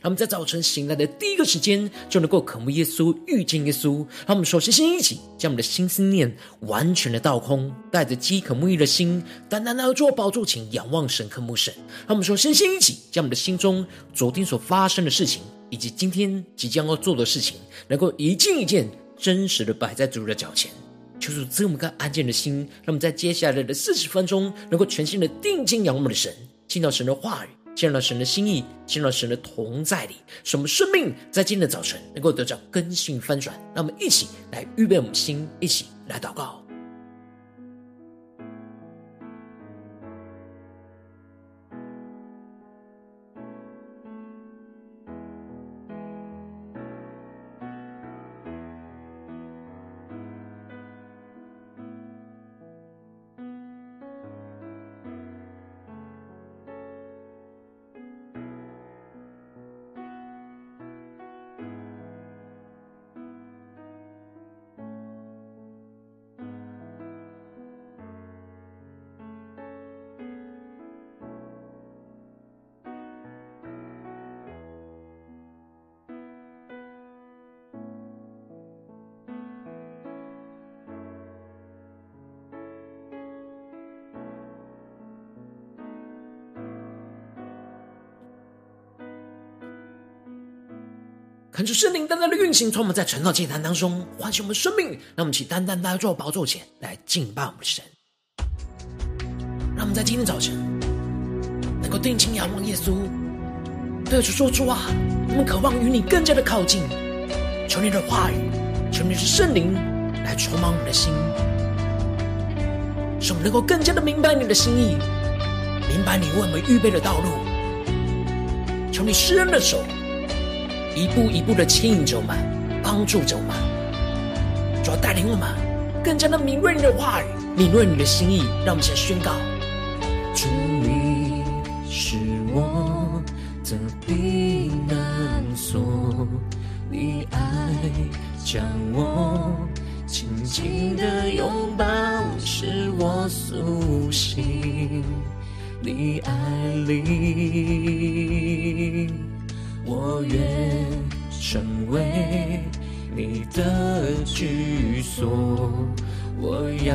让我们在早晨醒来的第一个时间，就能够渴慕耶稣、遇见耶稣。让我们首先先一起将我们的心思念完全的倒空，带着饥渴沐浴的心，单单的坐宝座前仰望神、渴慕神。让我们首先先一起将我们的心中昨天所发生的事情，以及今天即将要做的事情，能够一件一件真实的摆在主的脚前。求主这么个安静的心，让我们在接下来的四十分钟，能够全心的定睛仰望的神，听到神的话语，进入到神的心意，进入到神的同在里，使我们生命在今天的早晨能够得到更新翻转。让我们一起来预备我们心，一起来祷告。恳求圣灵单单的运行，从我们在晨祷祭坛当中唤醒我们生命，让我们起单单来到宝座前来敬拜我们的神。让我们在今天早晨能够定睛仰望耶稣，对主说出啊，我们渴望与你更加的靠近。求你的话语，求你的圣灵来充满我们的心，使我们能够更加的明白你的心意，明白你为我们预备的道路。求你施恩的手。一步一步的牵引着我们，帮助着我们，主要带领我们更加的敏锐你的话语，敏锐你的心意，让我们先宣告：主，你是我的避难所，你爱将我紧紧的拥抱，使我苏醒，你爱里。我愿成为你的居所，我要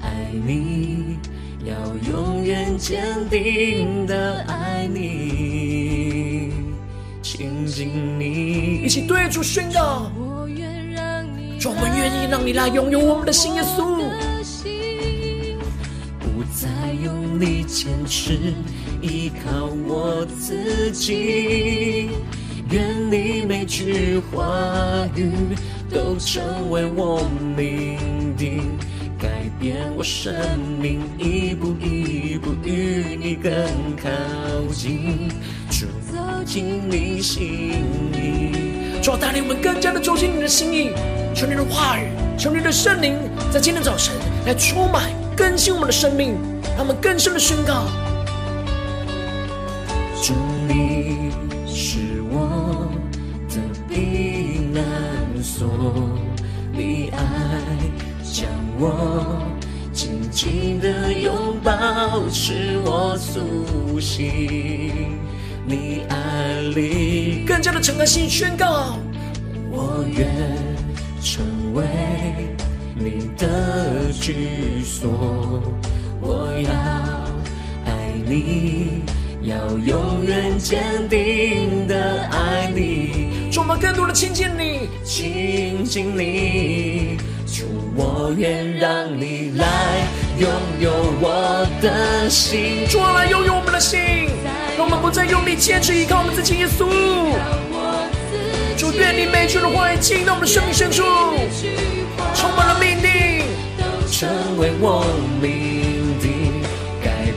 爱你，要永远坚定的爱你，亲近你。一起对主宣告：我愿让你，我们愿意让你来拥有我们的心，耶稣，不再用力坚持。依靠我自己，愿你每句话语都成为我命定，改变我生命，一步一步与你更靠近，就走进你心里。主，带领我们更加的走进你的心意，求你的话语，求你的圣灵，在今天早晨来充满更新我们的生命，让我们更深的宣告。主，你是我的避难所，你爱将我紧紧的拥抱，使我苏醒。你爱里更加的敞开心宣告，我愿成为你的居所，我要爱你。要永远坚定的爱你，充满更多的亲近你，亲近你，求我愿让你来拥有我的心，主啊，来拥有我们的心，让我们不再用力坚持依靠我们自己，耶稣。主，愿你每句的话语进到我们的生命深处，充满了命令，都成为我命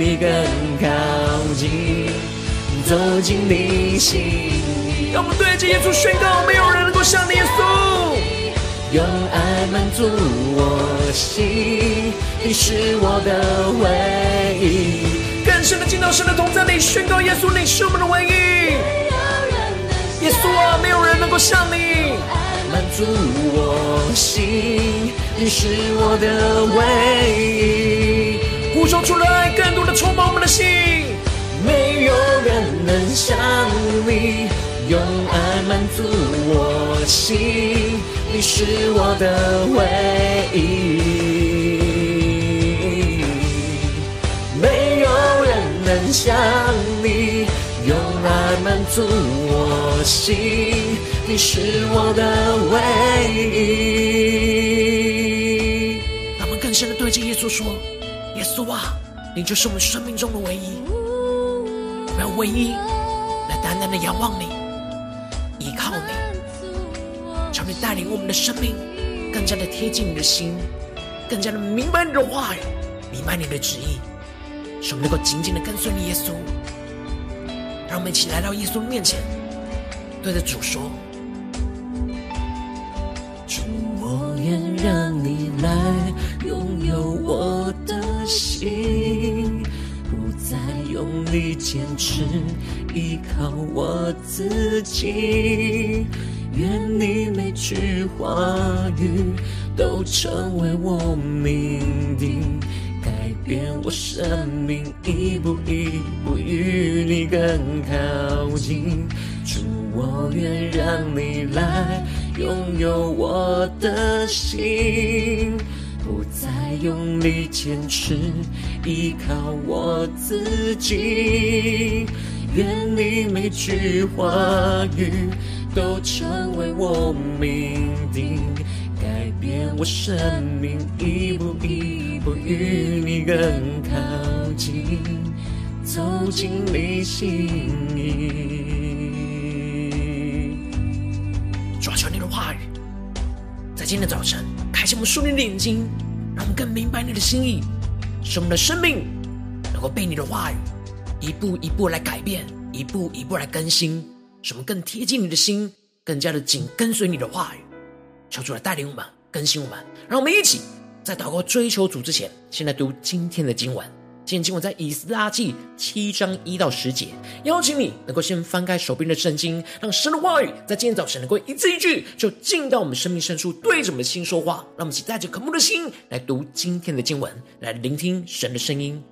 你更靠近，走进你心里。让我们对着耶稣宣告：没有人能够像你耶稣。用爱满足我心，你是我的唯一。更深的进到神的同在里，宣告耶稣，你是我们的唯一。耶稣啊，没有人能够像你。满足我心，你是我的唯一。呼求出来，更多的充满我们的心。没有人能像你，用爱满足我心。你是我的唯一，没有人能像你，用爱满足我心。你是我的唯一。让我们更深的对着耶稣说：“稣啊，你就是我们生命中的唯一，我们要唯一来单单的仰望你，依靠你。”求你带领我们的生命更加的贴近你的心，更加的明白你的话语，明白你的旨意，使我们能够紧紧的跟随你，耶稣。让我们一起来到耶稣面前，对着主说：“主，我愿让你来力坚持，依靠我自己。”愿你每句话语都成为我命定，改变我生命，一步一步与你更靠近。主，我愿让你来拥有我的心，不再用力坚持，依靠我自己。愿你每句话语。都成为我命定，改变我生命，一步一步与你更靠近，走进你心里。抓住你的话语，在今天早晨开启我们属灵的眼睛，让我们更明白你的心意，使我们的生命能够被你的话语一步一步来改变，一步一步来更新。使我们更贴近你的心，更加的紧跟随你的话语，求主来带领我们，更新我们。让我们一起在祷告追求主之前，先来读今天的经文。今天经文在以斯拉记七章一到十节。邀请你能够先翻开手边的圣经，让神的话语在今天早晨能够一字一句就进到我们生命深处，对着我们的心说话。让我们一起带着渴慕的心来读今天的经文，来聆听神的声音。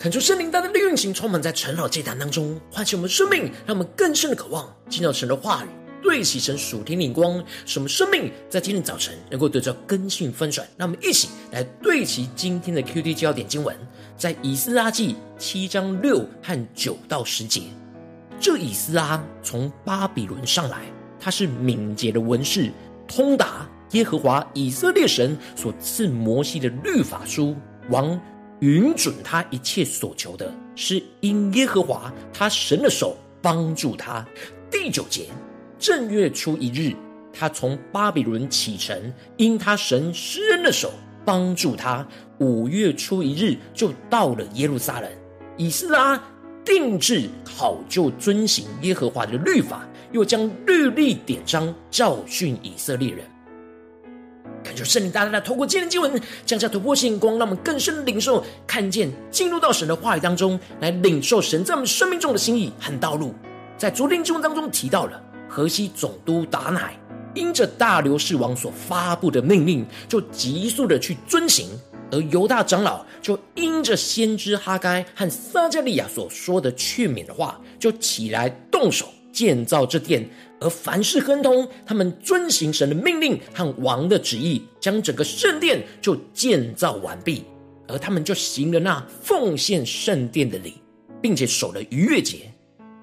恳求圣灵大大的运行，充满在晨祷祭坛当中，唤醒我们生命，让我们更深的渴望进到神的话语，对齐神属天灵光，使我们生命在今天早晨能够得到更新翻转。让我们一起来对齐今天的 QD 焦点经文，在以斯拉记七章六和九到十节。这以斯拉从巴比伦上来，他是敏捷的文士，通达耶和华以色列神所赐摩西的律法书，王。允准他一切所求的，是因耶和华他神的手帮助他。第九节，正月初一日，他从巴比伦启程，因他神施恩的手帮助他。五月初一日，就到了耶路撒冷。以斯拉定制考究遵行耶和华的律法，又将律例典章教训以色列人。感谢圣灵大大的透过今天的经文降下突破性光，让我们更深的领受、看见、进入到神的话语当中，来领受神在我们生命中的心意和道路。在昨天经文当中提到了河西总督达乃，因着大流士王所发布的命令，就急速的去遵行；而犹大长老就因着先知哈该和撒迦利亚所说的劝勉的话，就起来动手建造这殿。而凡事亨通，他们遵行神的命令和王的旨意，将整个圣殿就建造完毕。而他们就行了那奉献圣殿的礼，并且守了逾越节，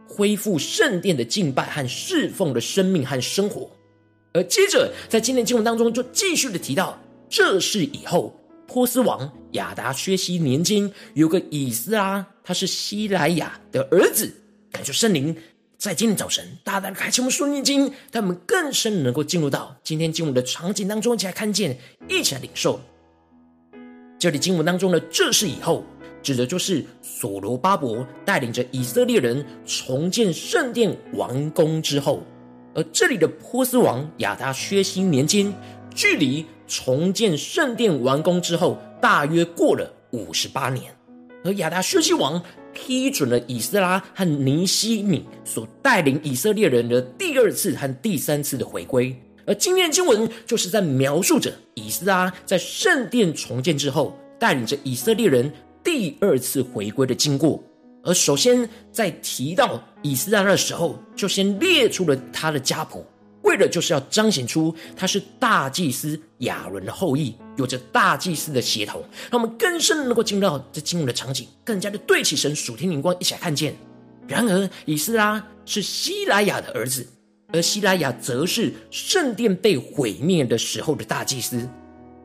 恢复圣殿的敬拜和侍奉的生命和生活。而接着在今天经文当中，就继续的提到，这是以后波斯王亚达薛西年间，有个以斯拉，他是西莱亚的儿子，感受圣灵。在今天早晨，大胆的开启我们属灵眼睛，让我们更深能够进入到今天经文的场景当中，一起来看见，一起来领受。这里经文当中的“这是以后”，指的就是所罗巴伯带领着以色列人重建圣殿完工之后，而这里的波斯王亚达薛西年间，距离重建圣殿完工之后，大约过了五十八年，而亚达薛西王。批准了以斯拉和尼希米所带领以色列人的第二次和第三次的回归，而今天的经文就是在描述着以斯拉在圣殿重建之后，带领着以色列人第二次回归的经过。而首先在提到以斯拉的时候，就先列出了他的家谱。为了就是要彰显出他是大祭司亚伦的后裔，有着大祭司的血统，让我们更深能够进入到这经文的场景，更加的对起神属天灵光，一起来看见。然而，以斯拉是西莱亚的儿子，而西莱亚则是圣殿被毁灭的时候的大祭司，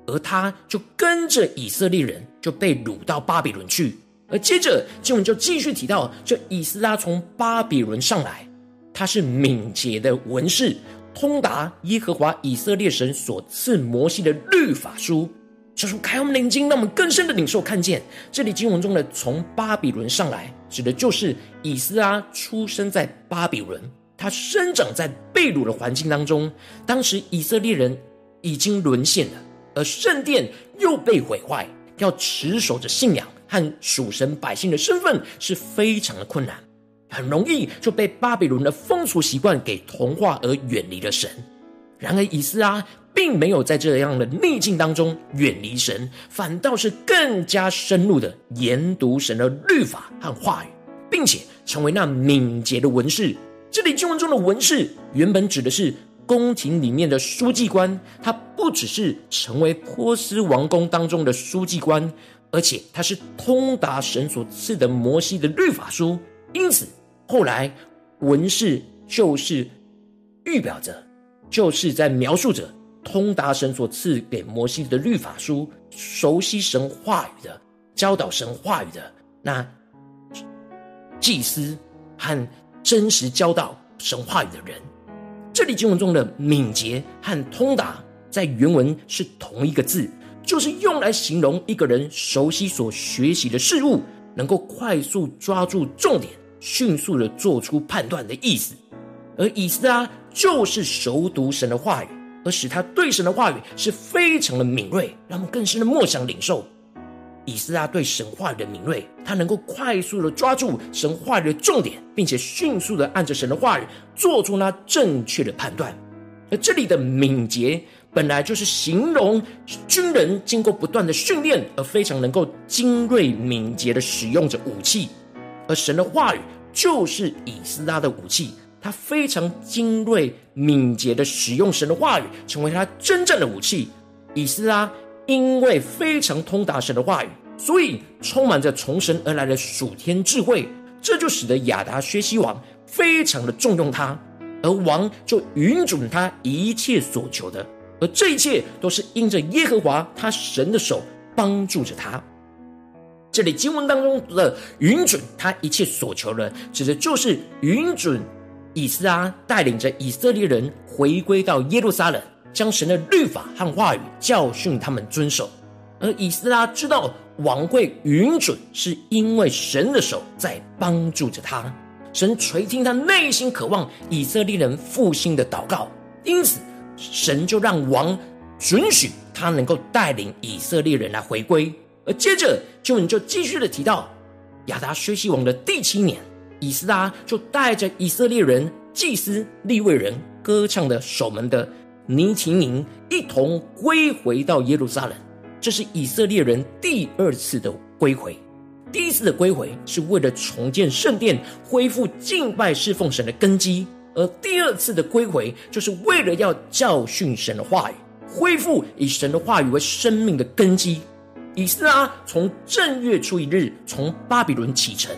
而他就跟着以色列人就被掳到巴比伦去。而接着经文就继续提到，这以斯拉从巴比伦上来，他是敏捷的文士。通达耶和华以色列神所赐摩西的律法书，就是开我们眼睛，让我们更深的领受看见。这里经文中的从巴比伦上来，指的就是以斯拉出生在巴比伦，他生长在被掳的环境当中。当时以色列人已经沦陷了，而圣殿又被毁坏，要持守着信仰和属神百姓的身份是非常的困难。很容易就被巴比伦的风俗习惯给同化而远离了神。然而以斯拉并没有在这样的逆境当中远离神，反倒是更加深入的研读神的律法和话语，并且成为那敏捷的文士。这里经文中的文士原本指的是宫廷里面的书记官，他不只是成为波斯王宫当中的书记官，而且他是通达神所赐的摩西的律法书，因此。后来，文士就是预表着，就是在描述着通达神所赐给摩西的律法书，熟悉神话语的，教导神话语的那祭司和真实教导神话语的人。这里经文中的敏捷和通达，在原文是同一个字，就是用来形容一个人熟悉所学习的事物，能够快速抓住重点。迅速的做出判断的意思，而以斯拉就是熟读神的话语，而使他对神的话语是非常的敏锐，让我们更深的默想领受。以斯拉对神话语的敏锐，他能够快速的抓住神话语的重点，并且迅速的按着神的话语做出那正确的判断。而这里的敏捷本来就是形容军人经过不断的训练而非常能够精锐敏捷的使用着武器，而神的话语就是以斯拉的武器，他非常精锐敏捷的使用神的话语，成为他真正的武器。以斯拉因为非常通达神的话语，所以充满着从神而来的属天智慧，这就使得亚达薛西王非常的重用他，而王就允准他一切所求的。而这一切都是因着耶和华他神的手帮助着他。这里经文当中的允准他一切所求的，指的就是允准以斯拉带领着以色列人回归到耶路撒冷，将神的律法和话语教训他们遵守。而以斯拉知道王会允准，是因为神的手在帮助着他。神垂听他内心渴望以色列人复兴的祷告，因此。神就让王准许他能够带领以色列人来回归，而接着经文就继续的提到亚达薛西王的第七年，以斯拉就带着以色列人、祭司、利未人、歌唱的守门的尼琴宁一同归回到耶路撒冷。这是以色列人第二次的归回，第一次的归回是为了重建圣殿，恢复敬拜侍奉神的根基。而第二次的归回，就是为了要教训神的话语，恢复以神的话语为生命的根基。以斯拉从正月初一日从巴比伦启程，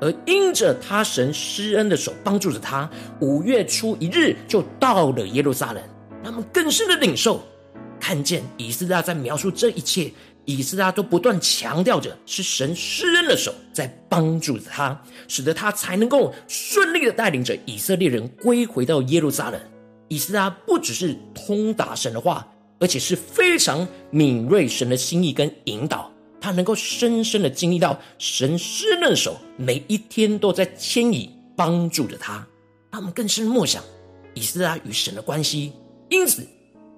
而因着他神施恩的手帮助着他，五月初一日就到了耶路撒冷。他们更深的领受，看见以斯拉在描述这一切。以斯拉都不断强调着，是神施恩的手在帮助着他，使得他才能够顺利的带领着以色列人归回到耶路撒冷。以斯拉不只是通达神的话，而且是非常敏锐神的心意跟引导，他能够深深的经历到神施恩的手每一天都在牵引帮助着他。他们更深默想以斯拉与神的关系，因此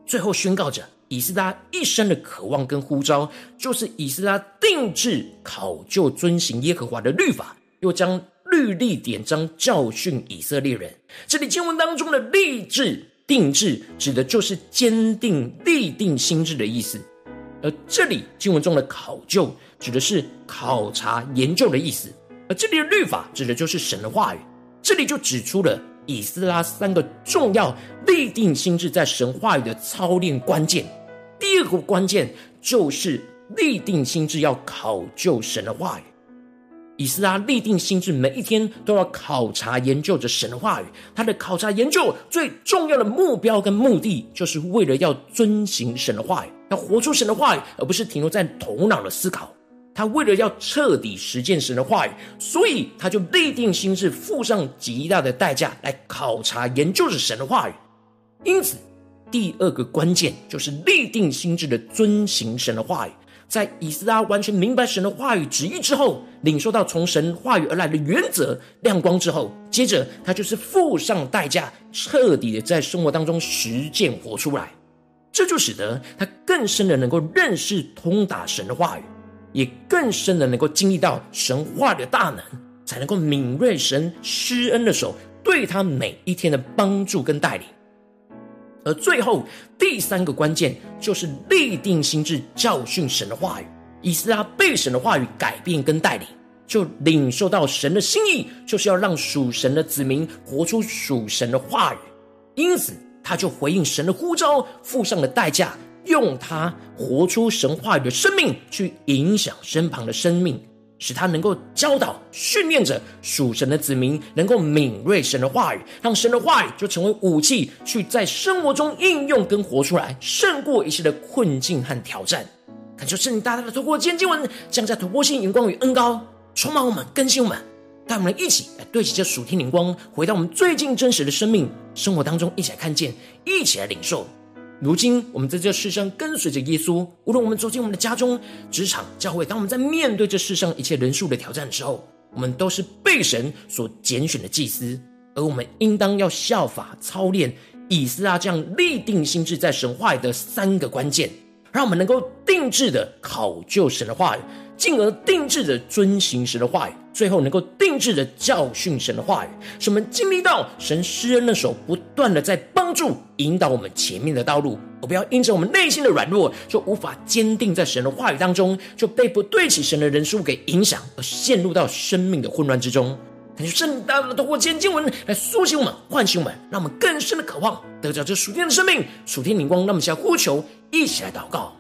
最后宣告着。以斯拉一生的渴望跟呼召，就是以斯拉定制考究遵行耶和华的律法，又将律例典章教训以色列人。这里经文当中的励志、定志，指的就是坚定、立定心智的意思；而这里经文中的考究，指的是考察、研究的意思；而这里的律法，指的就是神的话语。这里就指出了以斯拉三个重要立定心智在神话语的操练关键。第二个关键就是立定心智，要考究神的话语。以斯拉立定心志，每一天都要考察研究着神的话语。他的考察研究最重要的目标跟目的，就是为了要遵行神的话语，要活出神的话语，而不是停留在头脑的思考。他为了要彻底实践神的话语，所以他就立定心志，付上极大的代价来考察研究着神的话语。因此。第二个关键就是立定心志的遵行神的话语，在以斯拉完全明白神的话语旨意之后，领受到从神话语而来的原则亮光之后，接着他就是付上代价，彻底的在生活当中实践活出来。这就使得他更深的能够认识通达神的话语，也更深的能够经历到神话的大能，才能够敏锐神施恩的手对他每一天的帮助跟带领。而最后第三个关键就是立定心志教训神的话语。以斯拉被神的话语改变跟带领，就领受到神的心意，就是要让属神的子民活出属神的话语。因此，他就回应神的呼召，付上了代价，用他活出神话语的生命，去影响身旁的生命。使他能够教导、训练着属神的子民，能够敏锐神的话语，让神的话语就成为武器，去在生活中应用跟活出来，胜过一切的困境和挑战。感谢圣灵大大的透过今天经文，降下突破性荧光与恩膏，充满我们，更新我们，带我们一起来对齐这属天灵光，回到我们最近真实的生命生活当中，一起来看见，一起来领受。如今，我们在这世上跟随着耶稣，无论我们走进我们的家中、职场、教会，当我们在面对这世上一切人数的挑战的时候，我们都是被神所拣选的祭司，而我们应当要效法操练以斯拉这样立定心志在神话里的三个关键，让我们能够定制的考究神的话语，进而定制的遵行神的话语，最后能够定制的教训神的话语，使我们经历到神施恩的手不断的在帮助引导我们前面的道路，而不要因着我们内心的软弱，就无法坚定在神的话语当中，就被不对齐神的人数给影响，而陷入到生命的混乱之中。感谢圣灵大的透过千经文来苏醒我们、唤醒我们，让我们更深的渴望得着这属天的生命、属天灵光。让我们向呼求，一起来祷告。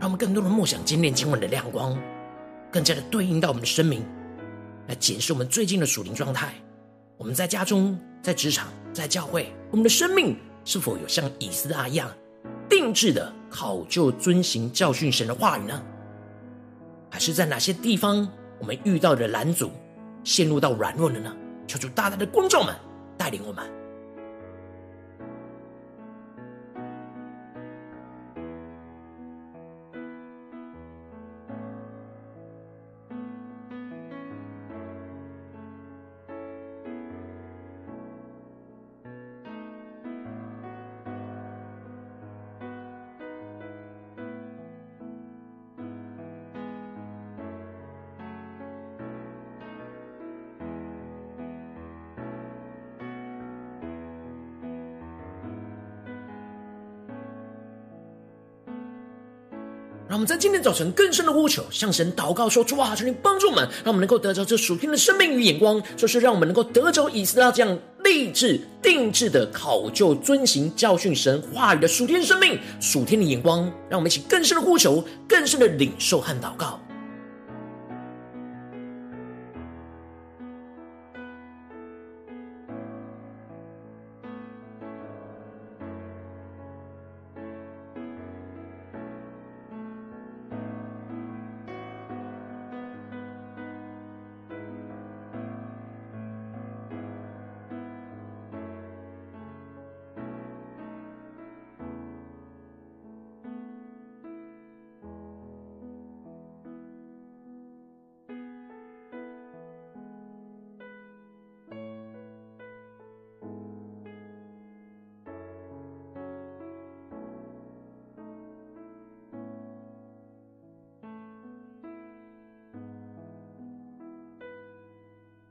让我们更多的梦想今天经文的亮光，更加的对应到我们的生命。来检视我们最近的属灵状态，我们在家中、在职场、在教会，我们的生命是否有像以斯拉一样定制的考究、遵行、教训神的话语呢？还是在哪些地方我们遇到的拦阻，陷入到软弱了呢？求主大大的光照们带领我们。我们在今天早晨更深的呼求，向神祷告说：主啊，求你帮助我们，让我们能够得着这属天的生命与眼光，就是让我们能够得着以斯拉这样励志定制的考究、遵行、教训神话语的属天生命、属天的眼光。让我们一起更深的呼求，更深的领受和祷告。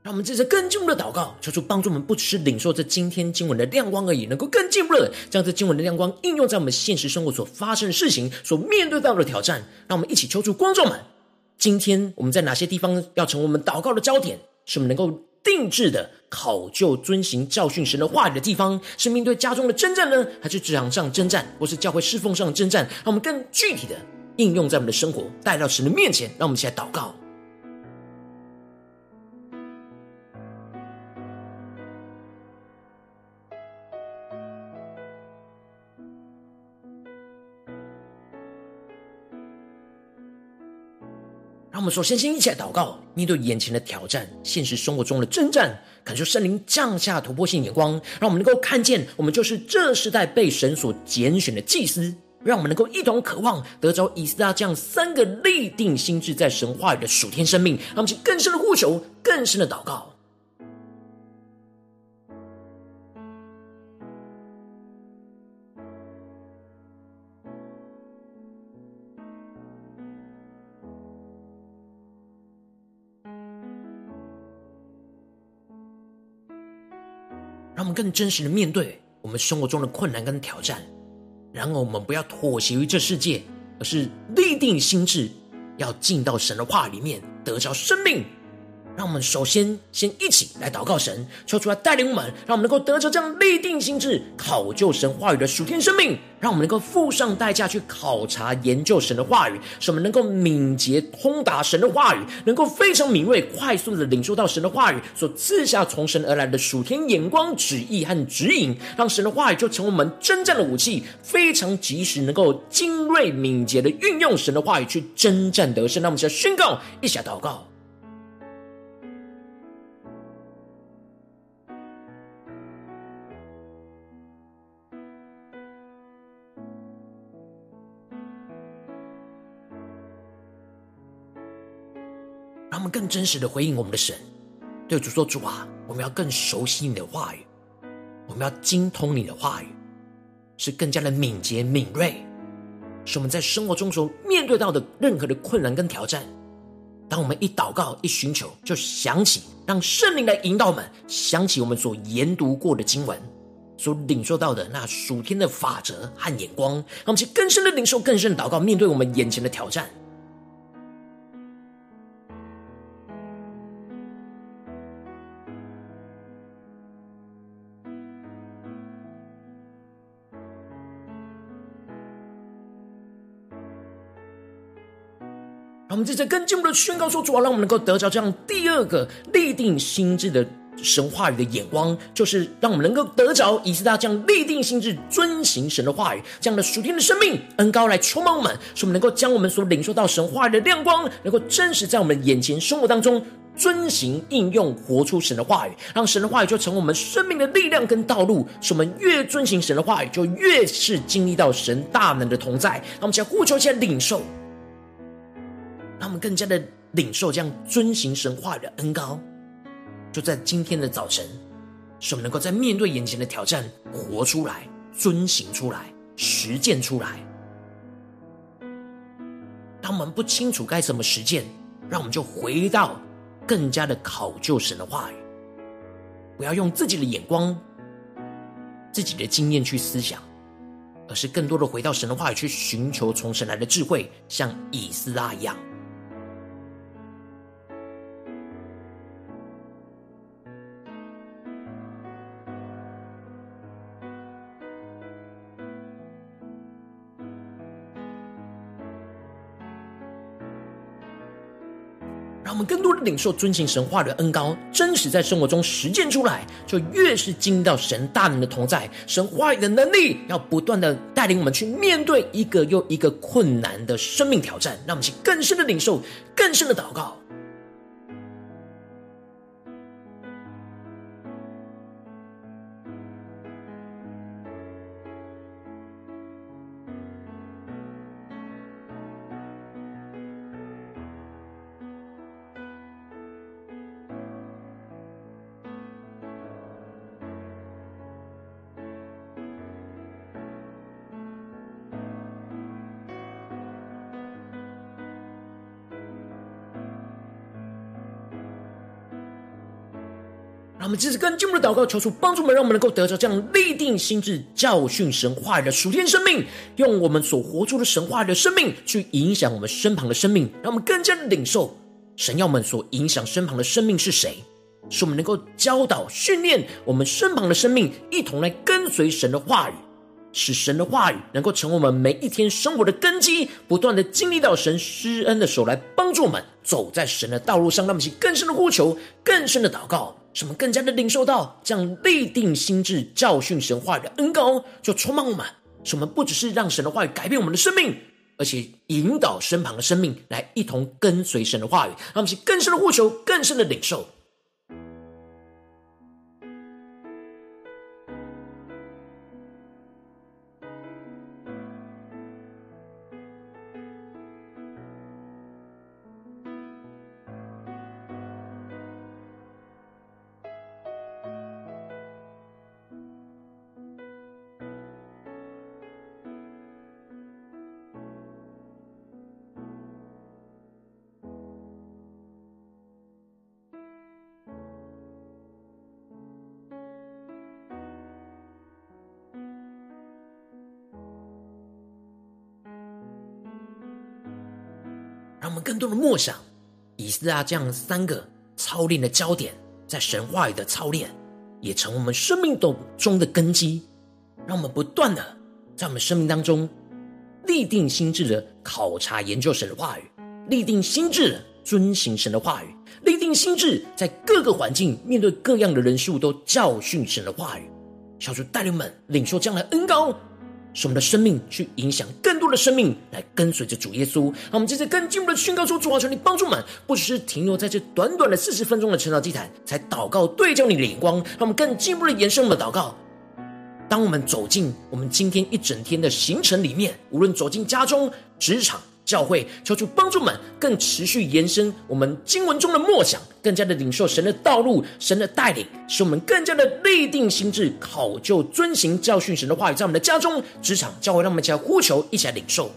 让我们这次更进一步的祷告，求主帮助我们，不只是领受这今天经文的亮光而已，能够更进一步的将这经文的亮光应用在我们现实生活所发生的事情、所面对到的挑战。让我们一起求主观众们，今天我们在哪些地方要成为我们祷告的焦点？是我们能够定制的考究、遵行、教训神的话语的地方？是面对家中的征战呢，还是职场上征战，或是教会侍奉上的征战？让我们更具体的应用在我们的生活，带到神的面前。让我们一起来祷告。让我们首先先一起来祷告，面对眼前的挑战，现实生活中的征战，感受圣灵降下突破性眼光，让我们能够看见，我们就是这时代被神所拣选的祭司，让我们能够一同渴望得着以斯拉这样三个立定心智在神话语的属天生命，让我们去更深的呼求，更深的祷告。让我们更真实的面对我们生活中的困难跟挑战，然后我们不要妥协于这世界，而是立定心智，要进到神的话里面，得着生命。让我们首先先一起来祷告神，求主来带领我们，让我们能够得着这样立定心智、考究神话语的属天生命。让我们能够付上代价去考察研究神的话语，使我们能够敏捷通达神的话语，能够非常敏锐、快速的领受到神的话语所赐下从神而来的属天眼光、旨意和指引，让神的话语就成为我们征战的武器，非常及时能够精锐敏捷的运用神的话语去征战得胜。那我们先宣告，一起来祷告。更真实的回应我们的神，对主说：“主啊，我们要更熟悉你的话语，我们要精通你的话语，是更加的敏捷敏锐，使我们在生活中所面对到的任何的困难跟挑战，当我们一祷告一寻求，就想起让圣灵来引导我们，想起我们所研读过的经文。”所领受到的那属天的法则和眼光，让我们去更深的领受、更深的祷告，面对我们眼前的挑战。们在这更进一步的宣告说：主啊，让我们能够得着这样第二个立定心智的。神话语的眼光，就是让我们能够得着以斯拉这样立定心智、遵行神的话语，这样的属天的生命恩膏来充满我们，使我们能够将我们所领受到神话语的亮光，能够真实在我们眼前生活当中遵行、应用、活出神的话语，让神的话语就成为我们生命的力量跟道路。使我们越遵行神的话语，就越是经历到神大能的同在。让我们先呼求、起来领受，让我们更加的领受这样遵行神话语的恩膏。就在今天的早晨，使我们能够在面对眼前的挑战，活出来、遵行出来、实践出来。当我们不清楚该怎么实践，让我们就回到更加的考究神的话语，不要用自己的眼光、自己的经验去思想，而是更多的回到神的话语去寻求从神来的智慧，像以斯拉一样。领受、遵行神话的恩高，真实在生活中实践出来，就越是经历到神大能的同在，神话语的能力，要不断的带领我们去面对一个又一个困难的生命挑战，让我们去更深的领受、更深的祷告。我们继续跟进一步的祷告，求主帮助我们，让我们能够得着这样立定心智、教训神话语的属天生命，用我们所活出的神话语的生命去影响我们身旁的生命，让我们更加的领受神要我们所影响身旁的生命是谁，使我们能够教导、训练我们身旁的生命，一同来跟随神的话语。使神的话语能够成为我们每一天生活的根基，不断的经历到神施恩的手来帮助我们走在神的道路上。让我们去更深的呼求，更深的祷告，使我们更加的领受到这样立定心智、教训神话语的恩膏，就充满我们。使我们不只是让神的话语改变我们的生命，而且引导身旁的生命来一同跟随神的话语。让我们去更深的呼求，更深的领受。多的默想以斯拉这样三个操练的焦点，在神话语的操练，也成我们生命中的根基。让我们不断的在我们生命当中立定心智的考察研究神的话语，立定心智的遵行神的话语，立定心智在各个环境面对各样的人事物都教训神的话语。小主带领们领受这样的恩膏。使我们的生命去影响更多的生命，来跟随着主耶稣。让我们接着更进一步的宣告说：主啊，求你帮助们，不只是停留在这短短的四十分钟的晨祷祭坛，才祷告对焦你的眼光。让我们更进一步的延伸我们的祷告。当我们走进我们今天一整天的行程里面，无论走进家中、职场、教会，求主帮助们更持续延伸我们经文中的默想，更加的领受神的道路、神的带领，使我们更加的立定心智，考究遵行教训神的话语，在我们的家中、职场、教会，让我们一起来呼求，一起来领受。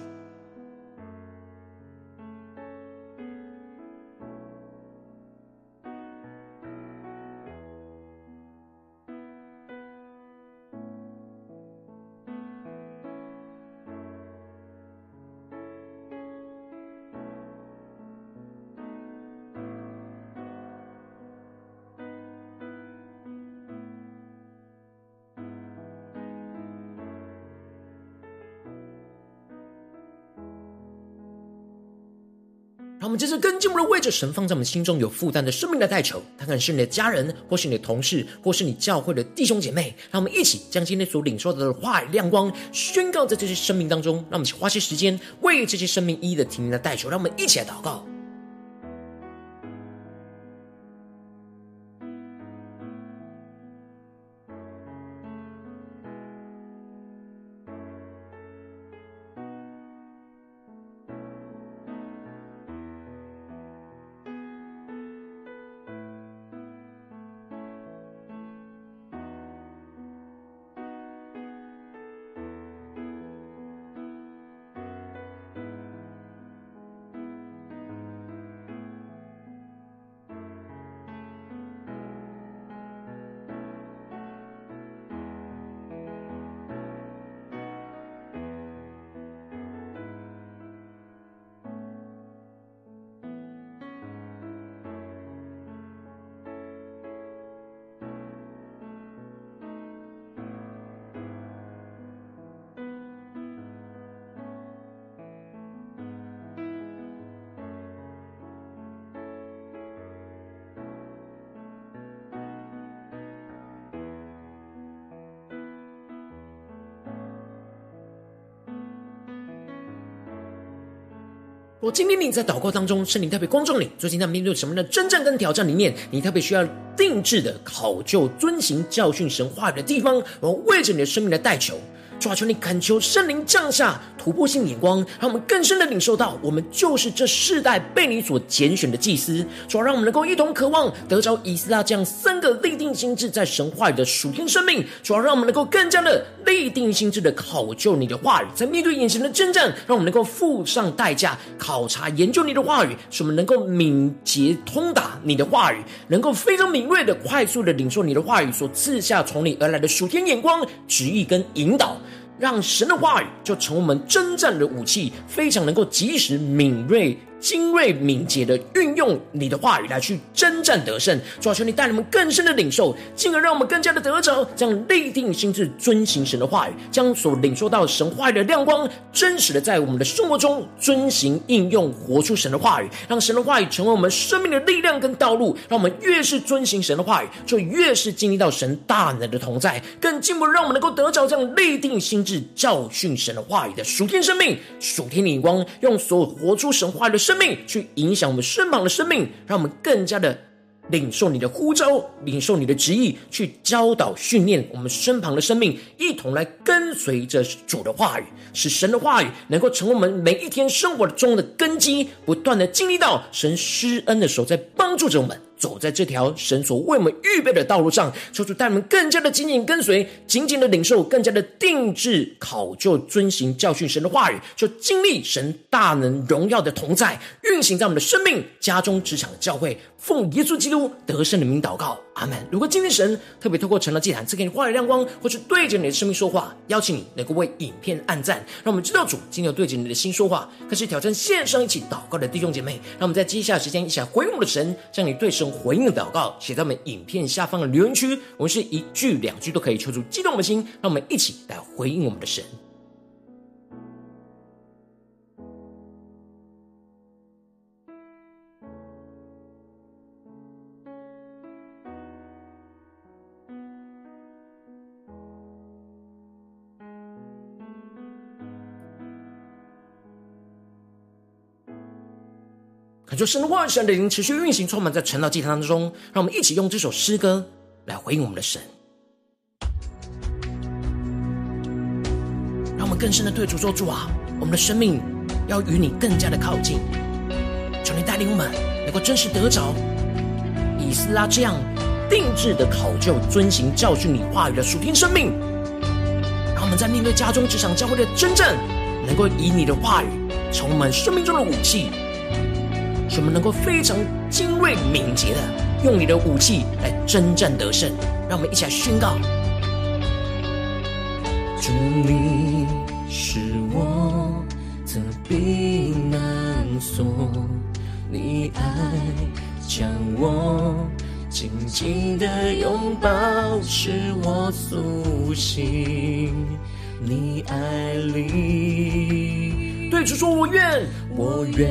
让我们接着更进一步的为着神放在我们心中有负担的生命来代求，他可能是你的家人，或是你的同事，或是你教会的弟兄姐妹。让我们一起将今天所领受的话语亮光宣告在这些生命当中。让我们去花些时间为这些生命一一的提名来代求。让我们一起来祷告。若今天你在祷告当中，圣灵特别光照你，最近在面对什么样的征战跟挑战里面，你特别需要定制的考究、遵行教训神话语的地方，我为着你的生命来代求。主啊，求你恳求圣灵降下突破性眼光，让我们更深的领受到，我们就是这世代被你所拣选的祭司。主啊，让我们能够一同渴望得着以斯拉这样三个立定心志在神话语的属天生命。主啊，让我们能够更加的立定心智的考究你的话语，在面对眼前的征战，让我们能够付上代价考察研究你的话语，使我们能够敏捷通达你的话语，能够非常敏锐的快速的领受你的话语所赐下从你而来的属天眼光、旨意跟引导。让神的话语就成为我们征战的武器，非常能够及时敏锐。精锐敏捷的运用你的话语来去征战得胜，主啊，求你带你们更深的领受，进而让我们更加的得着这样立定心智遵行神的话语，将所领受到神话语的亮光，真实的在我们的生活中遵行应用，活出神的话语，让神的话语成为我们生命的力量跟道路，让我们越是遵行神的话语，就越是经历到神大能的同在，更进一步让我们能够得着这样立定心智教训神的话语的属天生命、属天的眼光，用所有活出神话语的生生命去影响我们身旁的生命，让我们更加的领受你的呼召，领受你的旨意，去教导训练我们身旁的生命，一同来跟随着主的话语，使神的话语能够成为我们每一天生活中的根基，不断的经历到神施恩的时候在帮助着我们。走在这条神所为我们预备的道路上，求主带我们更加的紧紧跟随，紧紧的领受，更加的定制考究、遵行教训神的话语，就经历神大能荣耀的同在，运行在我们的生命、家中、职场的、教会。奉耶稣基督得胜的名祷告，阿门。如果今天神特别透过成了祭坛赐给你话语亮光，或是对着你的生命说话，邀请你能够为影片按赞，让我们知道主今天有对着你的心说话。开始挑战线上一起祷告的弟兄姐妹，让我们在接下来时间一起来回应我们的神，将你对神回应的祷告写在我们影片下方的留言区。我们是一句两句都可以求出激动我们的心，让我们一起来回应我们的神。感受神的话语、神的灵持续运行，充满在晨祷祭坛当中。让我们一起用这首诗歌来回应我们的神，让我们更深的对主说：主啊，我们的生命要与你更加的靠近。求你带领我们能够真实得着以斯拉这样定制的考究、遵行教训你话语的属天生命。让我们在面对家中、职场、教会的真正，能够以你的话语充满生命中的武器，使我们能够非常精锐敏捷的用你的武器来征战得胜。让我们一起来宣告。主，你是我的避难所，你爱将我紧紧的拥抱，使我苏醒。你爱里，对主说：“我愿，我愿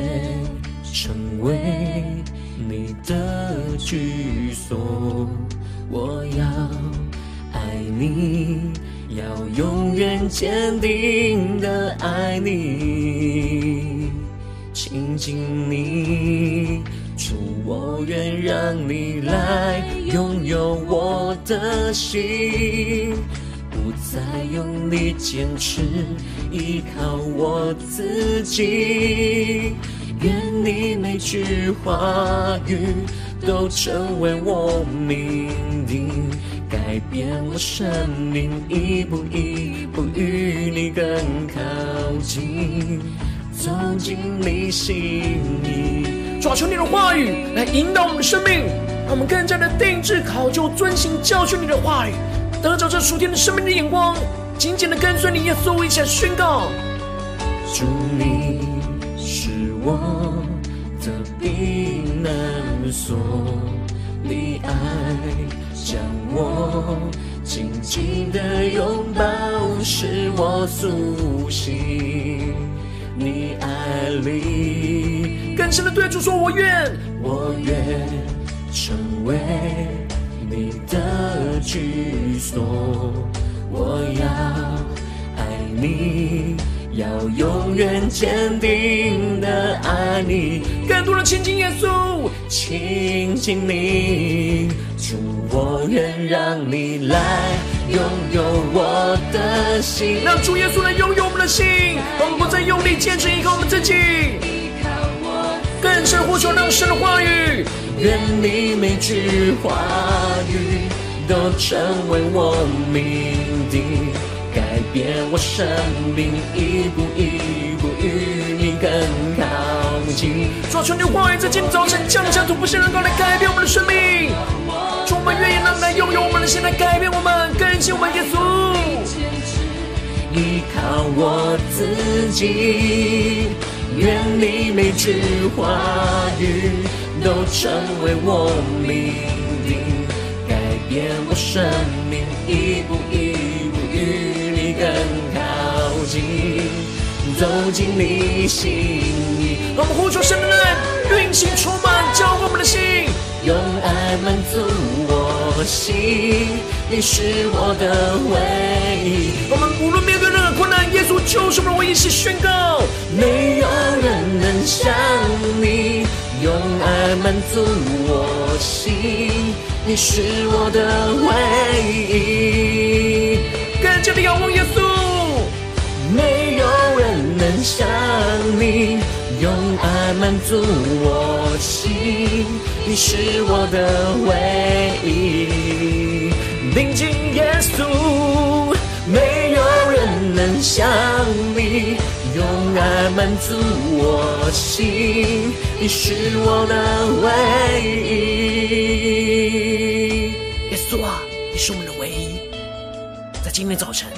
成为你的居所，我要爱你。”要永远坚定的爱你，亲近你，主，我愿让你来拥有我的心，不再用力坚持依靠我自己，愿你每句话语都成为我命定。改变我生命，一步一步与你更靠近，走进你心里。抓住你的话语来引导我们的生命，让我们更加的定制考究、遵行教训你的话语，得着这属天的生命的眼光，紧紧的跟随你，耶稣，一起来宣告：主，你我的避难所，你爱。将我紧紧的拥抱，使我苏醒。你爱里，更深的对主说：“我愿，我愿成为你的居所。我要爱你，要永远坚定的爱你。更多的亲近耶稣，亲近你。”主，我愿让你来拥有我的心，让主耶稣来拥有我们的心，我们不再用力坚持依靠我们自己，更深呼求那神的话语，愿你每句话语都成为我命定，变我生命，一步一步与你更靠近。抓住你的话语，在今天早晨降下突破性能够来改变我们的生命。我们愿意让来拥有我们的心来改变我们，更新我们耶稣。依靠我自己，愿你每句话语都成为我命定，改变我生命，一步一步更靠近，走进你心里。让我们呼求神的爱，运行充满，浇灌我们的心。用爱满足我心，你是我的唯一。我们无论面对任何困难，耶稣就是我们唯一。是宣告，没有人能像你，用爱满足我心，你是我的唯一。更加的仰望耶稣，没有人能像你，用爱满足我心。你是我的唯一，临近耶稣，没有人能像你，用爱满足我心。你是我的唯一，耶稣啊，你是我们的唯一。今天早晨，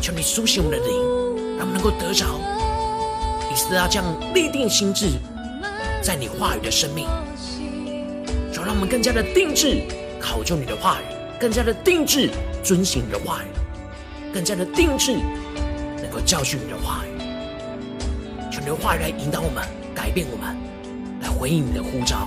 求你苏醒我们的灵，让我们能够得着以斯拉这样立定心志，在你话语的生命。让我们更加的定制考究你的话语，更加的定制遵行你的话语，更加的定制能够教训你的话语，求你的话语来引导我们，改变我们，来回应你的呼召。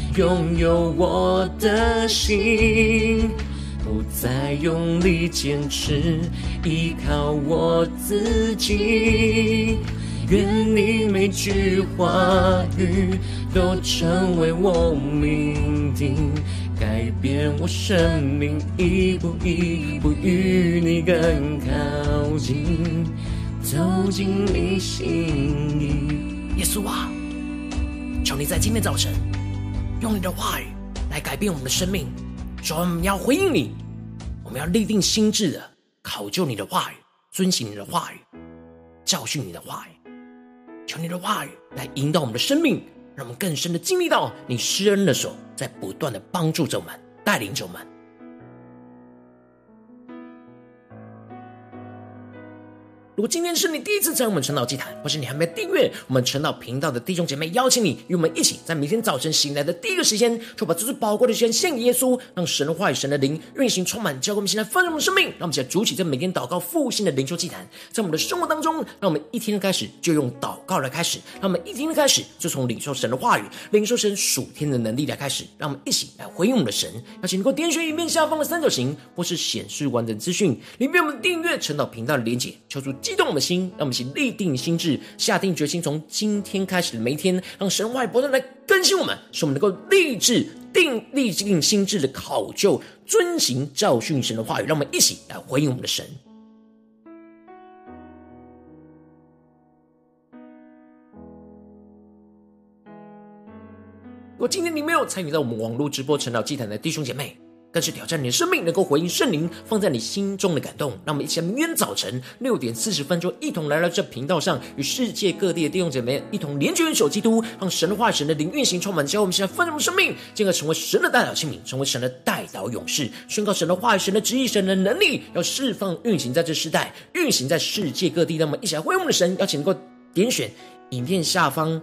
拥有我的心，不再用力坚持，依靠我自己。愿你每句话语都成为我命定，改变我生命，一步一步与你更靠近，走进你心里。耶稣啊，求你在今天早晨用你的话语来改变我们的生命，主我们要回应你，我们要立定心智的考究你的话语，遵行你的话语，教训你的话语。求你的话语来引导我们的生命，让我们更深的经历到你施恩的手在不断的帮助着我们，带领着我们。如果今天是你第一次在我们晨祷祭坛，或是你还没订阅我们晨祷频道的弟兄姐妹，邀请你与我们一起，在每天早晨醒来的第一个时间，就把这最宝贵的时间献给耶稣，让神的话语、神的灵运行充满，教给我们现在丰盛的生命。让我们一起来筑起这每天祷告复兴的灵修祭坛，在我们的生活当中，让我们一天的开始就用祷告来开始，让我们一天的开始就从领受神的话语、领受神属天的能力来开始。让我们一起来回应我们的神。邀请你给我点选影片下方的三角形，或是显示完整资讯里面我们订阅晨祷频道的连结，求主激动我们的心，让我们一起立定心志，下定决心，从今天开始的每一天，让神话语不断来更新我们，使我们能够立志定立定心智的考究、遵行、教训神的话语。让我们一起来回应我们的神。如果今天你没有参与到我们网络直播晨祷祭坛的弟兄姐妹，但是挑战你的生命，能够回应圣灵放在你心中的感动。让我们一起在明天早晨六点四十分钟，一同来到这频道上，与世界各地的弟兄姐妹一同连接、元首基督，让神的话、神的灵运行充满，教我们现在丰盛的生命，进而成为神的代表器皿，成为神的代祷勇士，宣告神的话语、神的旨意、神的能力，要释放运行在这世代，运行在世界各地。让我们一起来回应我们的神，邀请能够点选影片下方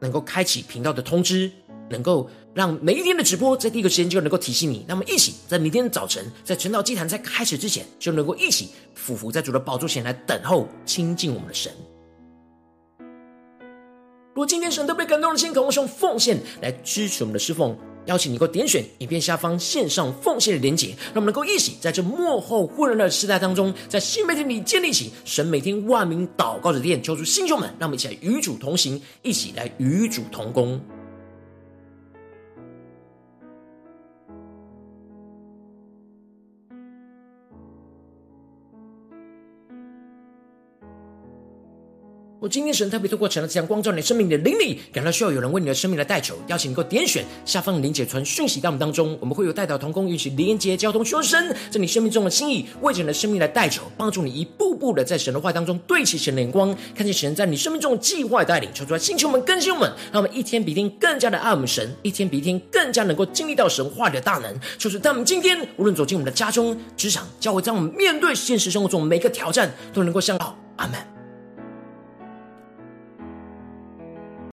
能够开启频道的通知，能够。让每一天的直播在第一个时间就能够提醒你，那么一起在明天的早晨，在晨祷祭坛在开始之前，就能够一起俯伏在主的宝座前来等候亲近我们的神。如果今天神特别感动的心，渴望用奉献来支持我们的侍奉，邀请你能够点选影片下方线上奉献的连结，让我们能够一起在这幕后混乱的时代当中，在新媒体里建立起神每天万名祷告的殿，求主弟兄们，让我们一起来与主同行，一起来与主同工。我今天神特别透过晨祷这样光照你生命的灵里，感到需要有人为你的生命来代求，邀请你能够点选下方的连结传讯息到我们当中，我们会有代祷同工，与其连接交通，求神在你生命中的心意，为着你的生命来代求，帮助你一步步的在神的话当中对齐神的眼光，看见神在你生命中的计划带领，求出来星球们更新我们，让我们一天比一天更加的爱我们神，一天比一天更加能够经历到神话里的大能，就是在我们今天无论走进我们的家中、职场、教会，在我们面对现实生活中每个挑战，都能够像到阿门。